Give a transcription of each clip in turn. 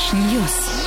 新闻。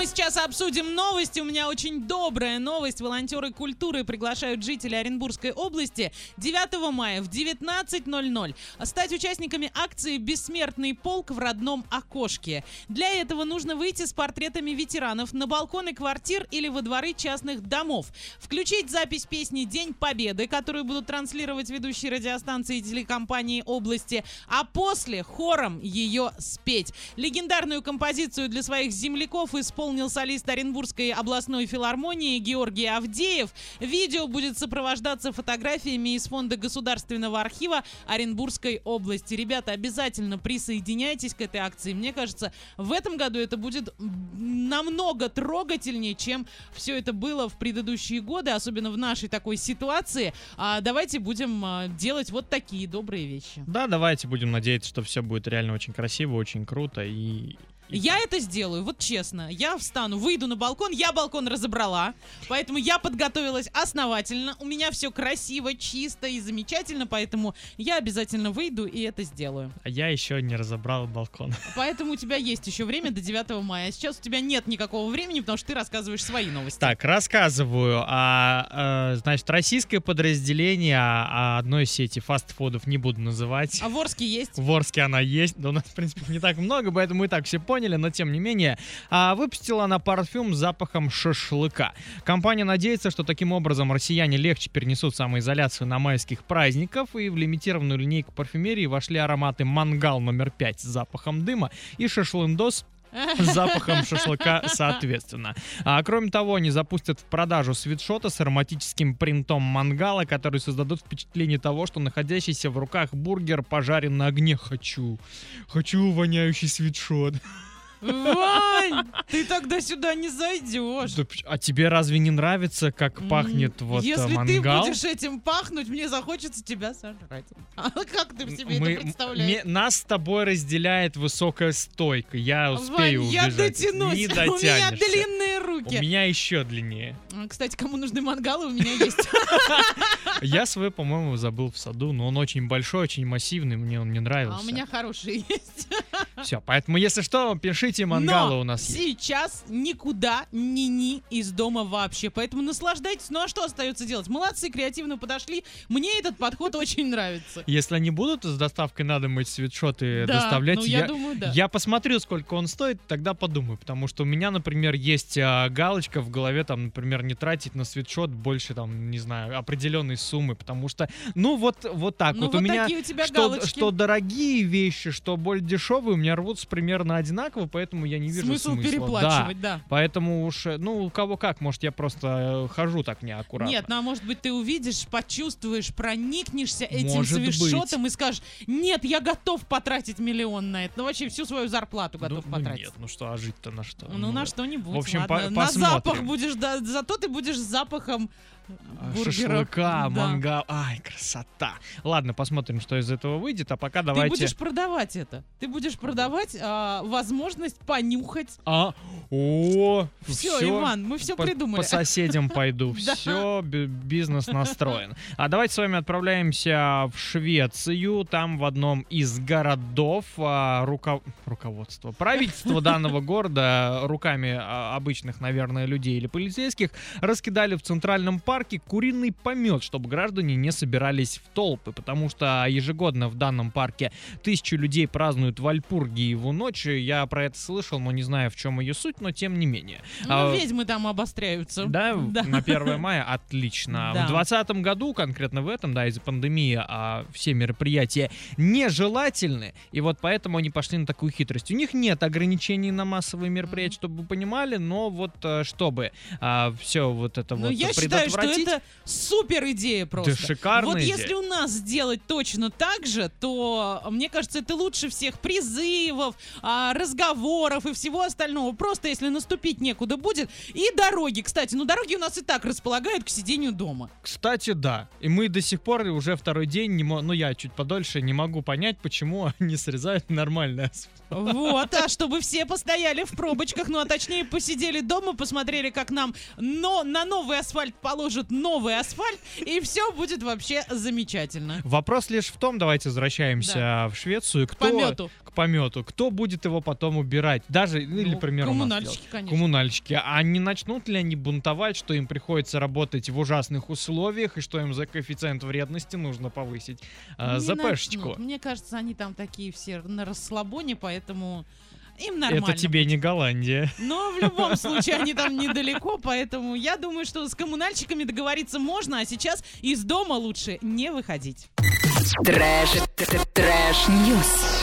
Прямо сейчас обсудим новости. У меня очень добрая новость. Волонтеры культуры приглашают жителей Оренбургской области 9 мая в 19.00 стать участниками акции «Бессмертный полк в родном окошке». Для этого нужно выйти с портретами ветеранов на балконы квартир или во дворы частных домов, включить запись песни «День Победы», которую будут транслировать ведущие радиостанции и телекомпании области, а после хором ее спеть. Легендарную композицию для своих земляков исполнил солист Оренбургской областной филармонии Георгий Авдеев. Видео будет сопровождаться фотографиями из Фонда Государственного архива Оренбургской области. Ребята, обязательно присоединяйтесь к этой акции. Мне кажется, в этом году это будет намного трогательнее, чем все это было в предыдущие годы, особенно в нашей такой ситуации. А давайте будем а, делать вот такие добрые вещи. Да, давайте будем надеяться, что все будет реально очень красиво, очень круто и... Я это сделаю, вот честно. Я встану, выйду на балкон, я балкон разобрала, поэтому я подготовилась основательно. У меня все красиво, чисто и замечательно, поэтому я обязательно выйду и это сделаю. А я еще не разобрал балкон. Поэтому у тебя есть еще время до 9 мая. А сейчас у тебя нет никакого времени, потому что ты рассказываешь свои новости. Так, рассказываю. А, э, значит, российское подразделение а, одной сети фастфудов не буду называть. А в Орске есть? В Орске она есть, да у нас, в принципе, не так много, поэтому и так все поняли, но тем не менее, а, выпустила она парфюм с запахом шашлыка. Компания надеется, что таким образом россияне легче перенесут самоизоляцию на майских праздников, и в лимитированную линейку парфюмерии вошли ароматы мангал номер 5 с запахом дыма и шашлындос с запахом шашлыка соответственно. А, кроме того, они запустят в продажу свитшота с ароматическим принтом мангала, который создадут впечатление того, что находящийся в руках бургер пожарен на огне. Хочу, хочу воняющий свитшот. Вань, ты тогда сюда не зайдешь. А тебе разве не нравится, как пахнет вот э, Если ты мангал? будешь этим пахнуть, мне захочется тебя сожрать. А как ты себе Мы- это представляешь? нас с тобой разделяет высокая стойка. Я Вань, успею я убежать. дотянусь. Не У меня дотянешься. длинные У руки. меня еще длиннее. А, Кстати, кому нужны мангалы, у меня есть. Я свой, по-моему, забыл в саду, но он очень большой, очень массивный, мне он не нравился. А у меня хорошие есть. Все, поэтому, если что, пишите, мангалы Но у нас есть. сейчас никуда ни ни из дома вообще. Поэтому наслаждайтесь. Ну а что остается делать? Молодцы, креативно подошли. Мне этот подход очень нравится. Если они будут с доставкой на дом эти свитшоты Да, доставлять, ну, я думаю, да. я посмотрю, сколько он стоит, тогда подумаю. Потому что у меня, например, есть а, галочка в голове, там, например, не тратить на свитшот больше, там, не знаю, определенной суммы. Потому что, ну, вот, вот так Ну, вот. у меня такие у тебя что, галочки. что дорогие вещи, что более дешевые, у меня рвутся примерно одинаково, поэтому я не вижу Смысл смысла. Да. переплачивать, да. Поэтому уж, э, ну, у кого как, может, я просто э, хожу так неаккуратно. Нет, ну а может быть ты увидишь, почувствуешь, проникнешься этим Может свитшотом и скажешь, нет, я готов потратить миллион на это. Ну вообще всю свою зарплату Ну, готов ну потратить. нет, ну что, а жить-то на что? Ну, на что-нибудь. в общем, ладно. по- на посмотрим. запах будешь, да, зато ты будешь с запахом А, бургеров. Шашлыка, Да. мангал. Ай, красота. Ладно, посмотрим, что из этого выйдет. А пока Ты давайте... будешь продавать это. Ты будешь продавать а, возможность понюхать. А, о, Все, Иван, мы все по, придумали. по соседям пойду. Все, бизнес настроен. А давайте с вами отправляемся в Швецию. Там в одном из городов а, руко- руководство, правительство данного города руками а, обычных, наверное, людей или полицейских раскидали в центральном парке куриный помет, чтобы граждане не собирались в толпы, потому что ежегодно в данном парке тысячу людей празднуют Вальпургиеву ночь. Я про это слышал, но не знаю, в чем ее суть, но тем не менее. Ну, А, ведьмы там обостряются. да, Да. на 1 мая отлично. Да. В 2020 году, конкретно в этом, да, из-за пандемии, а, все мероприятия нежелательны, и вот поэтому они пошли на такую хитрость. У них нет ограничений на массовые мероприятия, чтобы вы понимали, но вот э, чтобы все вот это Но вот я считаю, что предотвратить, это супер идея просто. шикарная Вот идея. если у нас сделать точно так же, то, мне кажется, это лучше всех призывов, а, разговоров и всего остального. Просто если наступить некуда будет. И дороги, кстати, ну дороги у нас и так располагают к сидению дома. Кстати, да. И мы до сих пор уже второй день, не мо- ну я чуть подольше, не могу понять, почему они срезают нормальный асфальт. Вот, а чтобы все постояли в пробочках, ну а точнее посидели дома, посмотрели, как нам но на новый асфальт положат новый асфальт, и все будет вообще замечательно. Вопрос лишь в том, давайте возвращаемся в Швецию, кто... Помету. К помету, кто будет его потом убирать? Даже, ну, или, Ну, пример, у нас коммунальщики, конечно. коммунальщики. А не начнут ли они бунтовать, что им приходится работать в ужасных условиях, и что им за коэффициент вредности нужно повысить э, Не ЗПшечку? начнут. Мне кажется, они там такие все на расслабоне, поэтому им нормально. Это тебе не Голландия. Но в любом случае они там недалеко, поэтому я думаю, что с коммунальщиками договориться можно, а сейчас из дома лучше не выходить. Трэш, трэш, ньюс.